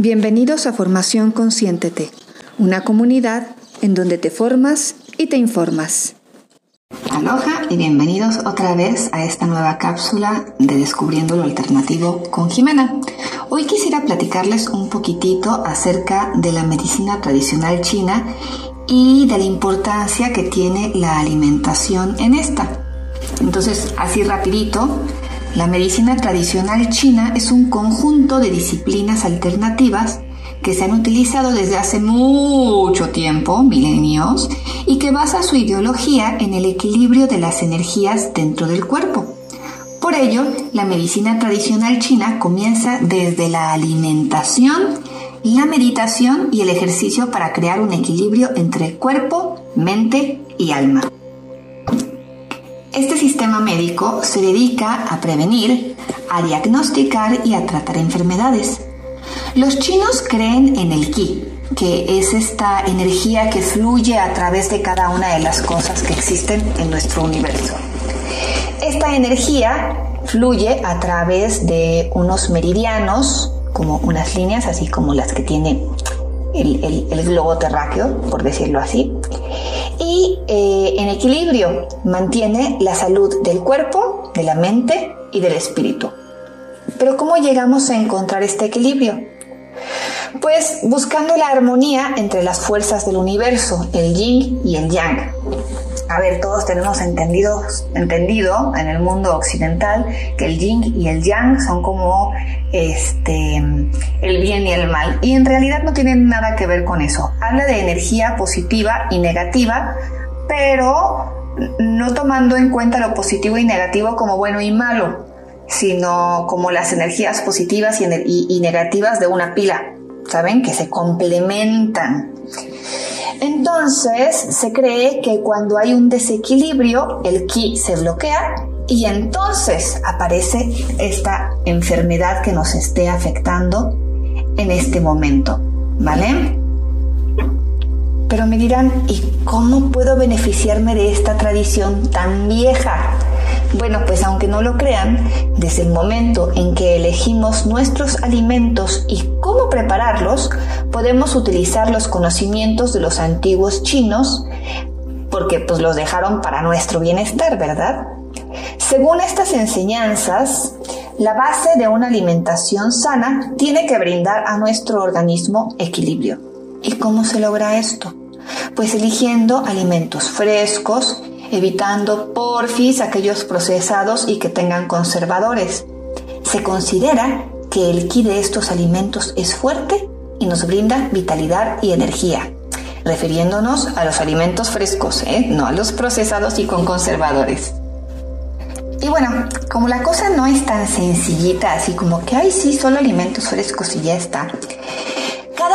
Bienvenidos a Formación Consciéntete, una comunidad en donde te formas y te informas. Aloha y bienvenidos otra vez a esta nueva cápsula de Descubriendo lo Alternativo con Jimena. Hoy quisiera platicarles un poquitito acerca de la medicina tradicional china y de la importancia que tiene la alimentación en esta. Entonces, así rapidito, la medicina tradicional china es un conjunto de disciplinas alternativas que se han utilizado desde hace mucho tiempo, milenios, y que basa su ideología en el equilibrio de las energías dentro del cuerpo. Por ello, la medicina tradicional china comienza desde la alimentación, la meditación y el ejercicio para crear un equilibrio entre cuerpo, mente y alma. Este sistema médico se dedica a prevenir, a diagnosticar y a tratar enfermedades. Los chinos creen en el ki, que es esta energía que fluye a través de cada una de las cosas que existen en nuestro universo. Esta energía fluye a través de unos meridianos, como unas líneas, así como las que tiene el, el globo terráqueo, por decirlo así, y eh, en equilibrio mantiene la salud del cuerpo, de la mente y del espíritu. Pero ¿cómo llegamos a encontrar este equilibrio? Pues buscando la armonía entre las fuerzas del universo, el yin y el yang a ver, todos tenemos entendido, entendido en el mundo occidental que el yin y el yang son como este el bien y el mal. Y en realidad no tienen nada que ver con eso. Habla de energía positiva y negativa, pero no tomando en cuenta lo positivo y negativo como bueno y malo, sino como las energías positivas y, y negativas de una pila, ¿saben? Que se complementan. Entonces se cree que cuando hay un desequilibrio, el ki se bloquea y entonces aparece esta enfermedad que nos esté afectando en este momento, ¿vale? Pero me dirán, ¿y cómo puedo beneficiarme de esta tradición tan vieja? Bueno, pues aunque no lo crean, desde el momento en que elegimos nuestros alimentos y cómo prepararlos, podemos utilizar los conocimientos de los antiguos chinos porque pues los dejaron para nuestro bienestar, ¿verdad? Según estas enseñanzas, la base de una alimentación sana tiene que brindar a nuestro organismo equilibrio. ¿Y cómo se logra esto? Pues eligiendo alimentos frescos, evitando porfis aquellos procesados y que tengan conservadores. Se considera que el ki de estos alimentos es fuerte y nos brinda vitalidad y energía, refiriéndonos a los alimentos frescos, ¿eh? no a los procesados y con conservadores. Y bueno, como la cosa no es tan sencillita, así como que, ay, sí, solo alimentos frescos y ya está.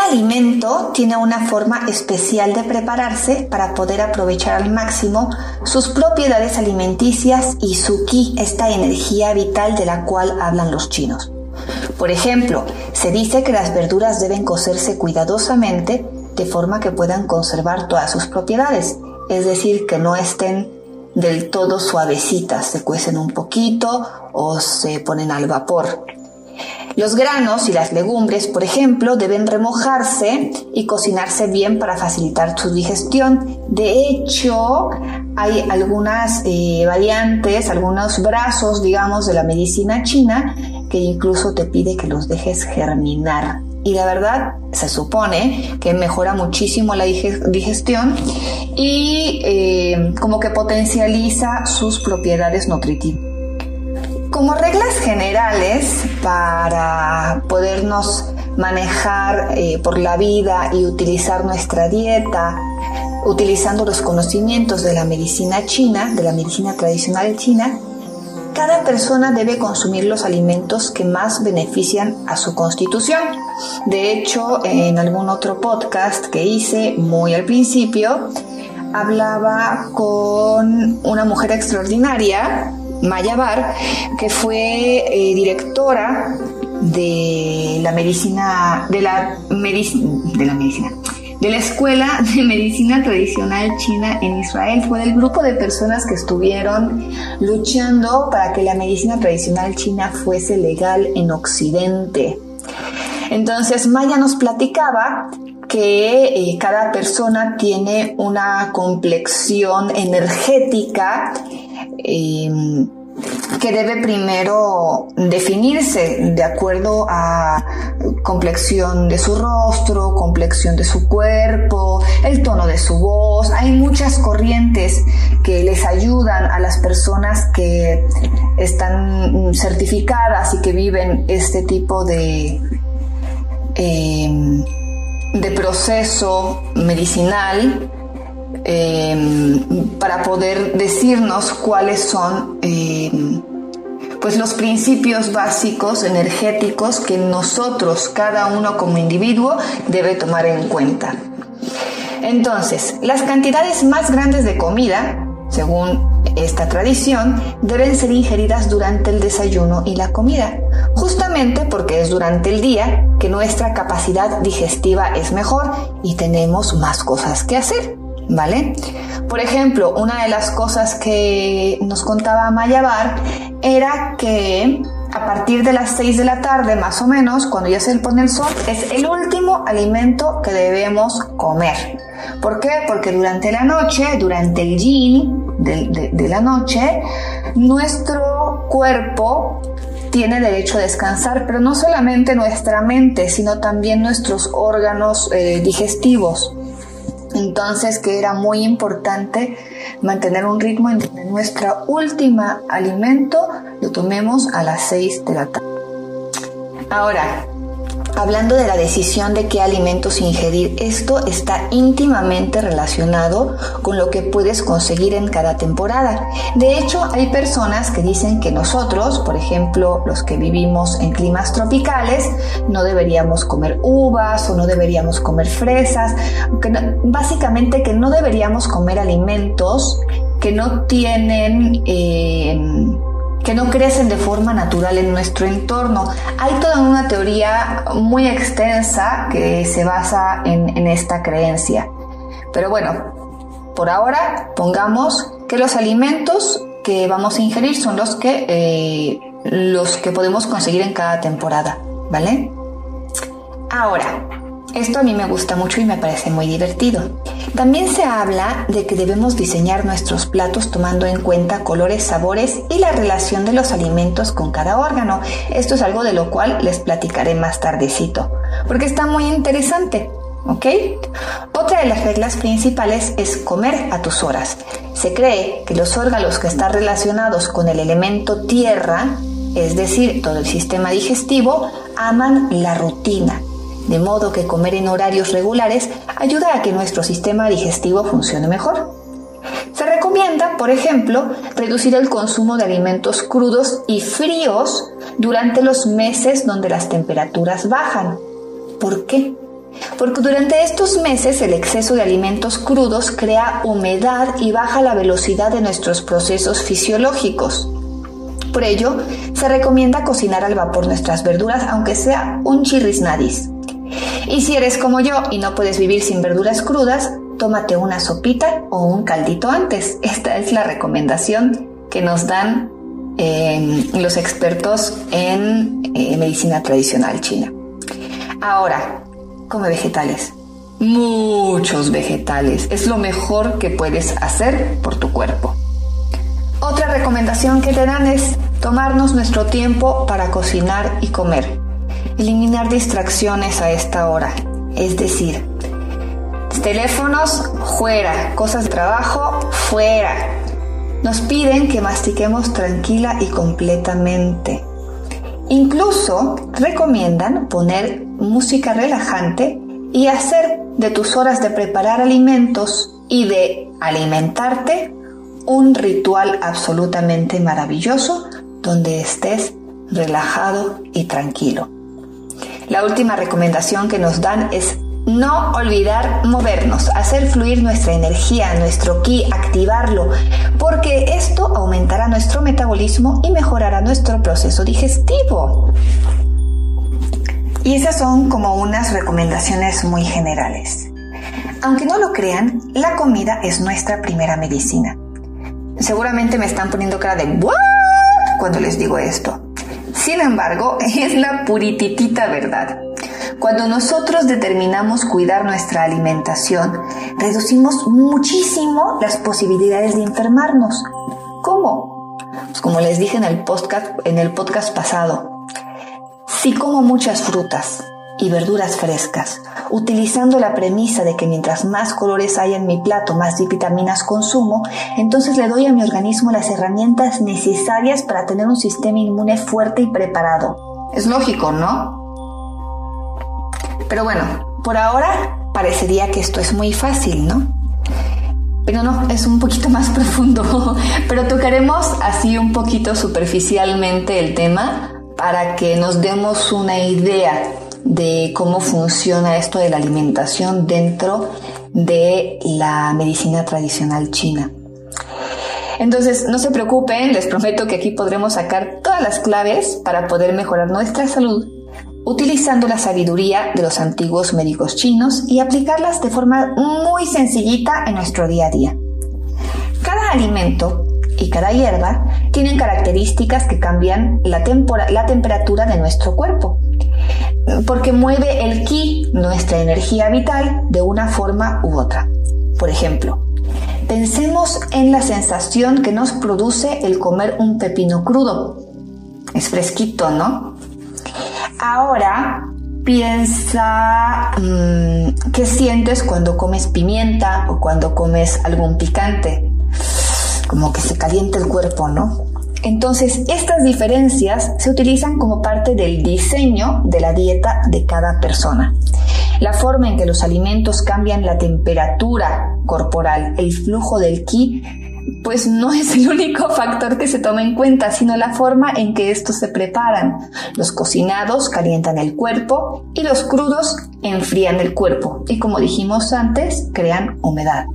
Cada alimento tiene una forma especial de prepararse para poder aprovechar al máximo sus propiedades alimenticias y su ki, esta energía vital de la cual hablan los chinos. Por ejemplo, se dice que las verduras deben cocerse cuidadosamente de forma que puedan conservar todas sus propiedades, es decir, que no estén del todo suavecitas, se cuecen un poquito o se ponen al vapor. Los granos y las legumbres, por ejemplo, deben remojarse y cocinarse bien para facilitar su digestión. De hecho, hay algunas eh, variantes, algunos brazos, digamos, de la medicina china que incluso te pide que los dejes germinar. Y la verdad, se supone que mejora muchísimo la digestión y eh, como que potencializa sus propiedades nutritivas. Como reglas generales para podernos manejar eh, por la vida y utilizar nuestra dieta, utilizando los conocimientos de la medicina china, de la medicina tradicional china, cada persona debe consumir los alimentos que más benefician a su constitución. De hecho, en algún otro podcast que hice muy al principio, hablaba con una mujer extraordinaria Mayabar, que fue eh, directora de la medicina, de la, de la medicina, de la Escuela de Medicina Tradicional China en Israel. Fue del grupo de personas que estuvieron luchando para que la medicina tradicional china fuese legal en Occidente. Entonces Maya nos platicaba que eh, cada persona tiene una complexión energética em, que debe primero definirse de acuerdo a complexión de su rostro, complexión de su cuerpo, el tono de su voz. Hay muchas corrientes que les ayudan a las personas que están certificadas y que viven este tipo de, em, de proceso medicinal em, para poder decirnos cuáles son em, pues los principios básicos energéticos que nosotros, cada uno como individuo, debe tomar en cuenta. Entonces, las cantidades más grandes de comida, según esta tradición, deben ser ingeridas durante el desayuno y la comida, justamente porque es durante el día que nuestra capacidad digestiva es mejor y tenemos más cosas que hacer. ¿Vale? Por ejemplo, una de las cosas que nos contaba Mayabar era que a partir de las 6 de la tarde, más o menos, cuando ya se pone el sol, es el último alimento que debemos comer. ¿Por qué? Porque durante la noche, durante el yin de, la noche, nuestro cuerpo tiene derecho a descansar, pero no solamente nuestra mente, sino también nuestros órganos eh, digestivos. Entonces que era muy importante mantener un ritmo en donde nuestra última alimento lo tomemos a las 6 de la tarde. Ahora, Hablando de la decisión de qué alimentos ingerir, esto está íntimamente relacionado con lo que puedes conseguir en cada temporada. De hecho, hay personas que dicen que nosotros, por ejemplo, los que vivimos en climas tropicales, no deberíamos comer uvas o no deberíamos comer fresas, básicamente que no deberíamos comer alimentos que no tienen... Eh, que no crecen de forma natural en nuestro entorno. Hay toda una teoría muy extensa que se basa en, esta creencia. Pero bueno, por ahora pongamos que los alimentos que vamos a ingerir son los que, eh, los que podemos conseguir en cada temporada, ¿vale? Ahora, esto a mí me gusta mucho y me parece muy divertido. También se habla de que debemos diseñar nuestros platos tomando en cuenta colores, sabores y la relación de los alimentos con cada órgano. Esto es algo de lo cual les platicaré más tardecito, porque está muy interesante. ¿Ok? Otra de las reglas principales es comer a tus horas. Se cree que los órganos que están relacionados con el elemento tierra, es decir, todo el sistema digestivo, aman la rutina de modo que comer en horarios regulares ayuda a que nuestro sistema digestivo funcione mejor. Se recomienda, por ejemplo, reducir el consumo de alimentos crudos y fríos durante los meses donde las temperaturas bajan. ¿Por qué? Porque durante estos meses el exceso de alimentos crudos crea humedad y baja la velocidad de nuestros procesos fisiológicos. Por ello, se recomienda cocinar al vapor nuestras verduras aunque sea un chirrisnadis. Y si eres como yo y no puedes vivir sin verduras crudas, tómate una sopita o un caldito antes. Esta es la recomendación que nos dan em, los expertos en eh, medicina tradicional china. Ahora, come vegetales. Muchos vegetales. Es lo mejor que puedes hacer por tu cuerpo. Otra recomendación que te dan es tomarnos nuestro tiempo para cocinar y comer. Eliminar distracciones a esta hora, es decir, teléfonos fuera, cosas de trabajo fuera. Nos piden que mastiquemos tranquila y completamente. Incluso recomiendan poner música relajante y hacer de tus horas de preparar alimentos y de alimentarte un ritual absolutamente maravilloso donde estés relajado y tranquilo. La última recomendación que nos dan es no olvidar movernos, hacer fluir nuestra energía, nuestro ki, activarlo, porque esto aumentará nuestro metabolismo y mejorará nuestro proceso digestivo. Y esas son como unas recomendaciones muy generales. Aunque no lo crean, la comida es nuestra primera medicina. Seguramente me están poniendo cara de ¿what? cuando les digo esto. Sin embargo, es la purititita verdad. Cuando nosotros determinamos cuidar nuestra alimentación, reducimos muchísimo las posibilidades de enfermarnos. ¿Cómo? Pues como les dije en el podcast, en el podcast pasado, si como muchas frutas y verduras frescas, utilizando la premisa de que mientras más colores haya en mi plato, más vitaminas consumo, entonces le doy a mi organismo las herramientas necesarias para tener un sistema inmune fuerte y preparado. Es lógico, ¿no? Pero bueno, por ahora parecería que esto es muy fácil, ¿no? Pero no, es un poquito más profundo. Pero tocaremos así un poquito superficialmente el tema para que nos demos una idea de cómo funciona esto de la alimentación dentro de la medicina tradicional china. Entonces, no se preocupen, les prometo que aquí podremos sacar todas las claves para poder mejorar nuestra salud utilizando la sabiduría de los antiguos médicos chinos y aplicarlas de forma muy sencillita en nuestro día a día. Cada alimento y cada hierba tienen características que cambian la, la temperatura de nuestro cuerpo, porque mueve el ki, nuestra energía vital, de una forma u otra. Por ejemplo, pensemos en la sensación que nos produce el comer un pepino crudo. Es fresquito, ¿no? Ahora piensa mm, qué sientes cuando comes pimienta o cuando comes algún picante. Como que se calienta el cuerpo, ¿no? Entonces, estas diferencias se utilizan como parte del diseño de la dieta de cada persona. La forma en que los alimentos cambian la temperatura corporal, el flujo del ki, pues no es el único factor que se toma en cuenta, sino la forma en que estos se preparan. Los cocinados calientan el cuerpo y los crudos enfrían el cuerpo y como dijimos antes, crean humedad.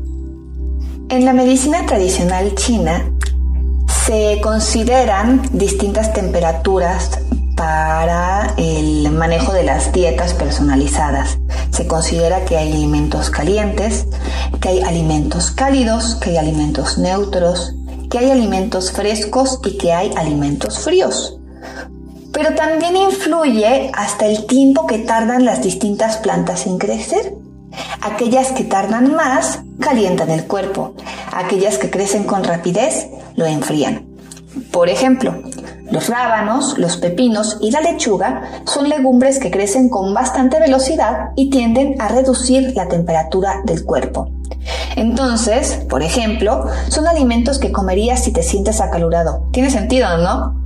En la medicina tradicional china se consideran distintas temperaturas para el manejo de las dietas personalizadas. Se considera que hay alimentos calientes, que hay alimentos cálidos, que hay alimentos neutros, que hay alimentos frescos y que hay alimentos fríos. Pero también influye hasta el tiempo que tardan las distintas plantas en crecer. Aquellas que tardan más calientan el cuerpo, aquellas que crecen con rapidez lo enfrían. Por ejemplo, los rábanos, los pepinos y la lechuga son legumbres que crecen con bastante velocidad y tienden a reducir la temperatura del cuerpo. Entonces, por ejemplo, son alimentos que comerías si te sientes acalorado. Tiene sentido, ¿no?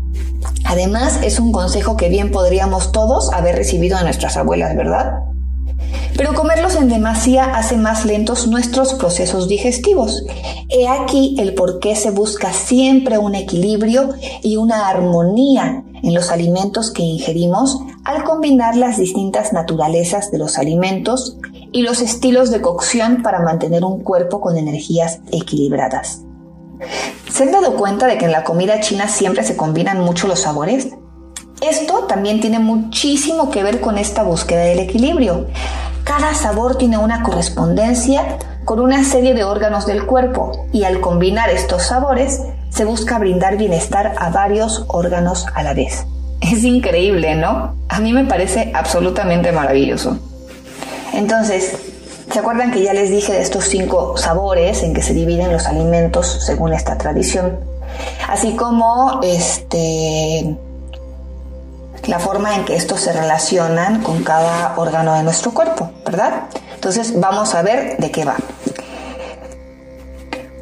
Además, es un consejo que bien podríamos todos haber recibido de nuestras abuelas, ¿verdad? Pero comerlos en demasía hace más lentos nuestros procesos digestivos. He aquí el por qué se busca siempre un equilibrio y una armonía en los alimentos que ingerimos al combinar las distintas naturalezas de los alimentos y los estilos de cocción para mantener un cuerpo con energías equilibradas. ¿Se han dado cuenta de que en la comida china siempre se combinan mucho los sabores? Esto también tiene muchísimo que ver con esta búsqueda del equilibrio. Cada sabor tiene una correspondencia con una serie de órganos del cuerpo y al combinar estos sabores se busca brindar bienestar a varios órganos a la vez. Es increíble, ¿no? A mí me parece absolutamente maravilloso. Entonces, ¿se acuerdan que ya les dije de estos cinco sabores en que se dividen los alimentos según esta tradición? Así como este la forma en que estos se relacionan con cada órgano de nuestro cuerpo, ¿verdad? Entonces vamos a ver de qué va.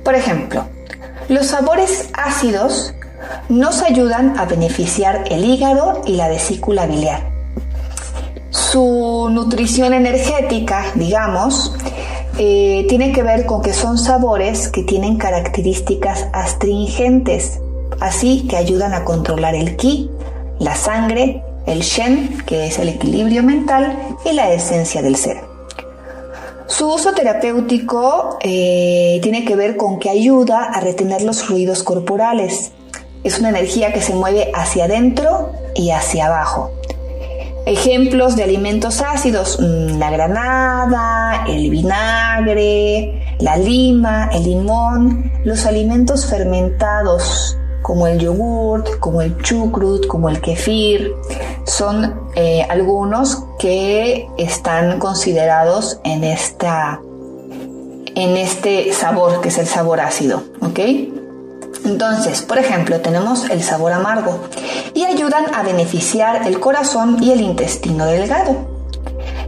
Por ejemplo, los sabores ácidos nos ayudan a beneficiar el hígado y la vesícula biliar. Su nutrición energética, digamos, eh, tiene que ver con que son sabores que tienen características astringentes, así que ayudan a controlar el ki, la sangre, el Shen, que es el equilibrio mental, y la esencia del ser. Su uso terapéutico eh, tiene que ver con que ayuda a retener los fluidos corporales. Es una energía que se mueve hacia adentro y hacia abajo. Ejemplos de alimentos ácidos, mm, la granada, el vinagre, la lima, el limón, los alimentos fermentados, como el yogurt, como el chucrut, como el kefir, son eh, algunos que están considerados en esta en este sabor que es el sabor ácido, ¿ok? Entonces, por ejemplo, tenemos el sabor amargo y ayudan a beneficiar el corazón y el intestino delgado.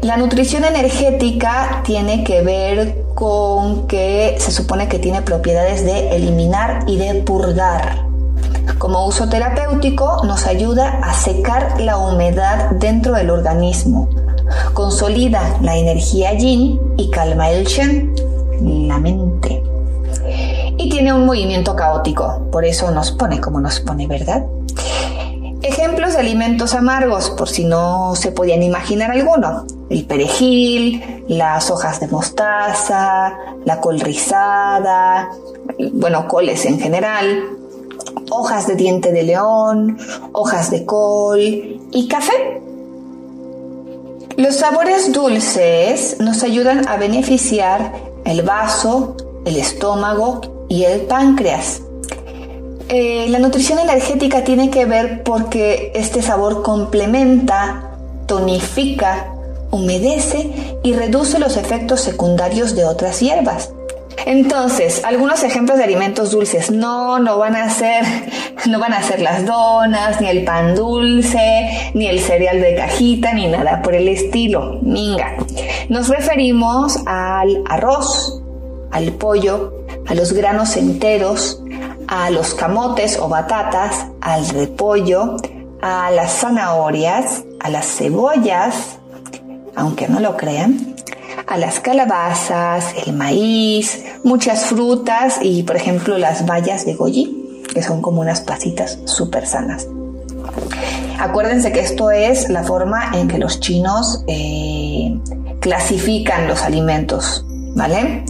La nutrición energética tiene que ver con que se supone que tiene propiedades de eliminar y de purgar. Como uso terapéutico nos ayuda a secar la humedad dentro del organismo, consolida la energía yin y calma el shen, la mente. Y tiene un movimiento caótico, por eso nos pone como nos pone, ¿verdad? Ejemplos de alimentos amargos, por si no se podían imaginar alguno. El perejil, las hojas de mostaza, la col rizada, bueno, coles en general, hojas de diente de león, hojas de col y café. Los sabores dulces nos ayudan a beneficiar el vaso, el estómago y el páncreas. Eh, la nutrición energética tiene que ver porque este sabor complementa, tonifica, humedece y reduce los efectos secundarios de otras hierbas. Entonces, algunos ejemplos de alimentos dulces. No, no van a ser, no van a ser las donas, ni el pan dulce, ni el cereal de cajita, ni nada por el estilo. Minga. Nos referimos al arroz, al pollo, a los granos enteros, a los camotes o batatas, al repollo, a las zanahorias, a las cebollas, aunque no lo crean, a las calabazas, el maíz, muchas frutas y por ejemplo las bayas de goji, que son como unas pasitas súper sanas. Acuérdense que esto es la forma en que los chinos eh, clasifican los alimentos, ¿vale?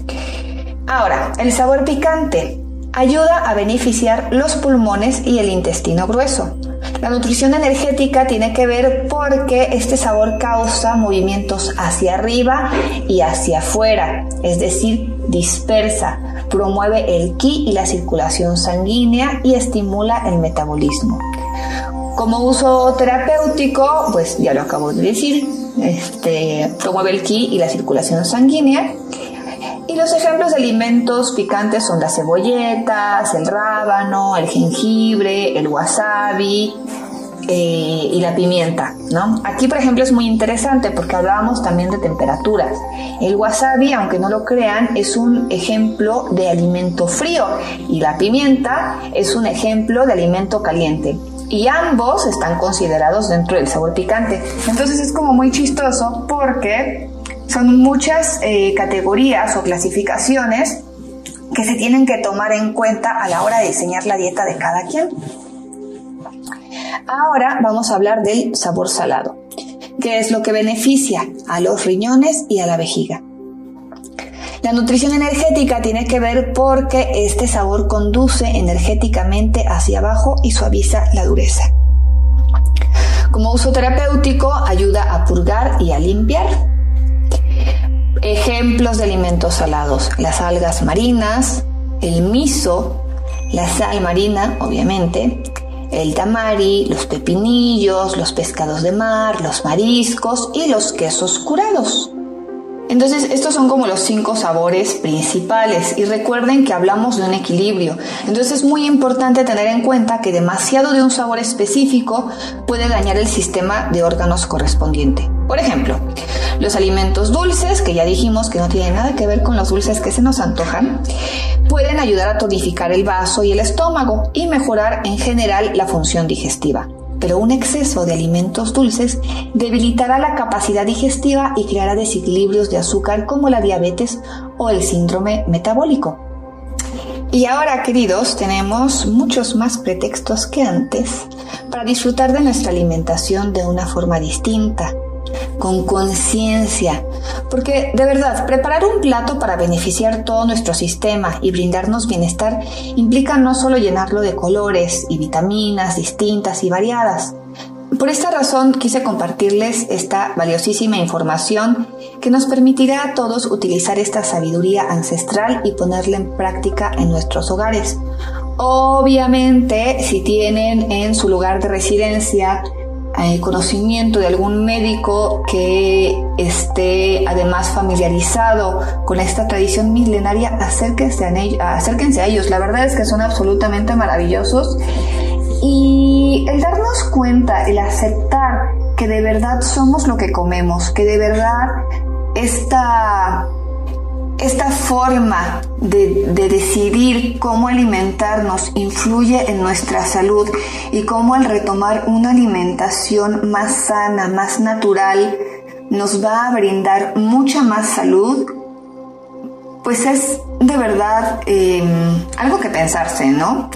Ahora, el sabor picante ayuda a beneficiar los pulmones y el intestino grueso. La nutrición energética tiene que ver porque este sabor causa movimientos hacia arriba y hacia afuera, es decir, dispersa, promueve el ki y la circulación sanguínea y estimula el metabolismo. Como uso terapéutico, pues ya lo acabo de decir, este, promueve el ki y la circulación sanguínea y los ejemplos de alimentos picantes son las cebolletas, el rábano, el jengibre, el wasabi eh, y la pimienta, ¿no? Aquí, por ejemplo, es muy interesante porque hablábamos también de temperaturas. El wasabi, aunque no lo crean, es un ejemplo de alimento frío y la pimienta es un ejemplo de alimento caliente y ambos están considerados dentro del sabor picante. Entonces es como muy chistoso porque son muchas eh, categorías o clasificaciones que se tienen que tomar en cuenta a la hora de diseñar la dieta de cada quien. Ahora vamos a hablar del sabor salado, que es lo que beneficia a los riñones y a la vejiga. La nutrición energética tiene que ver porque este sabor conduce energéticamente hacia abajo y suaviza la dureza. Como uso terapéutico ayuda a purgar y a limpiar. Ejemplos de alimentos salados, las algas marinas, el miso, la sal marina, obviamente, el tamari, los pepinillos, los pescados de mar, los mariscos y los quesos curados. Entonces, estos son como los cinco sabores principales y recuerden que hablamos de un equilibrio. Entonces, es muy importante tener en cuenta que demasiado de un sabor específico puede dañar el sistema de órganos correspondiente. Por ejemplo, los alimentos dulces, que ya dijimos que no tienen nada que ver con los dulces que se nos antojan, pueden ayudar a tonificar el vaso y el estómago y mejorar en general la función digestiva pero un exceso de alimentos dulces debilitará la capacidad digestiva y creará desequilibrios de azúcar como la diabetes o el síndrome metabólico. Y ahora, queridos, tenemos muchos más pretextos que antes para disfrutar de nuestra alimentación de una forma distinta, con conciencia, porque de verdad, preparar un plato para beneficiar todo nuestro sistema y brindarnos bienestar implica no solo llenarlo de colores y vitaminas distintas y variadas. Por esta razón quise compartirles esta valiosísima información que nos permitirá a todos utilizar esta sabiduría ancestral y ponerla en práctica en nuestros hogares Obviamente, si tienen en su lugar de residencia eh, conocimiento de algún médico que esté además familiarizado con esta tradición milenaria, acérquense a, acérquense a ellos. La verdad es que son absolutamente maravillosos. Y el darnos cuenta, el aceptar que de verdad somos lo que comemos, que de verdad esta esta forma de, decidir cómo alimentarnos influye en nuestra salud y cómo al retomar una alimentación más sana, más natural, nos va a brindar mucha más salud, pues es de verdad em, algo que pensarse, ¿no?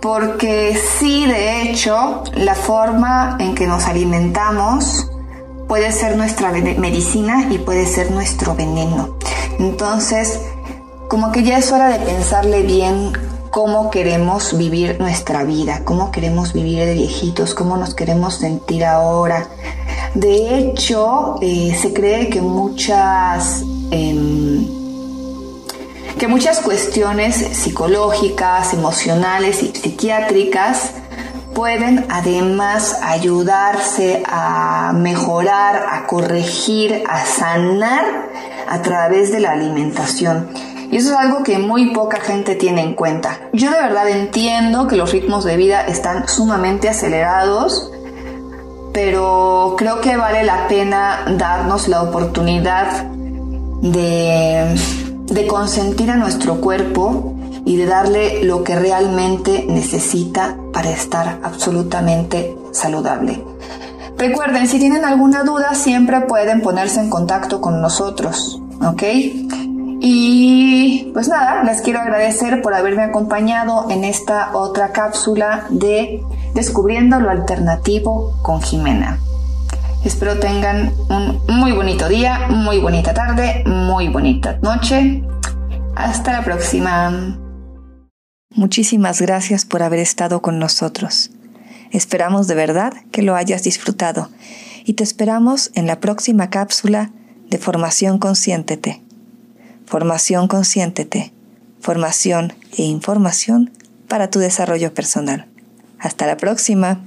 Porque sí, de hecho, la forma en que nos alimentamos puede ser nuestra medicina y puede ser nuestro veneno. Entonces, como que ya es hora de pensarle bien cómo queremos vivir nuestra vida, cómo queremos vivir de viejitos, cómo nos queremos sentir ahora. De hecho, eh, se cree que muchas, em, que muchas cuestiones psicológicas, emocionales y psiquiátricas pueden además ayudarse a mejorar, a corregir, a sanar a través de la alimentación. Y eso es algo que muy poca gente tiene en cuenta. Yo de verdad entiendo que los ritmos de vida están sumamente acelerados, pero creo que vale la pena darnos la oportunidad de, de consentir a nuestro cuerpo y de darle lo que realmente necesita para estar absolutamente saludable. Recuerden, si tienen alguna duda, siempre pueden ponerse en contacto con nosotros, ¿ok? Y pues nada, les quiero agradecer por haberme acompañado en esta otra cápsula de Descubriendo lo Alternativo con Jimena. Espero tengan un muy bonito día, muy bonita tarde, muy bonita noche. Hasta la próxima. Muchísimas gracias por haber estado con nosotros. Esperamos de verdad que lo hayas disfrutado y te esperamos en la próxima cápsula de Formación Consciéntete. Formación Consciéntete. Formación e información para tu desarrollo personal. Hasta la próxima.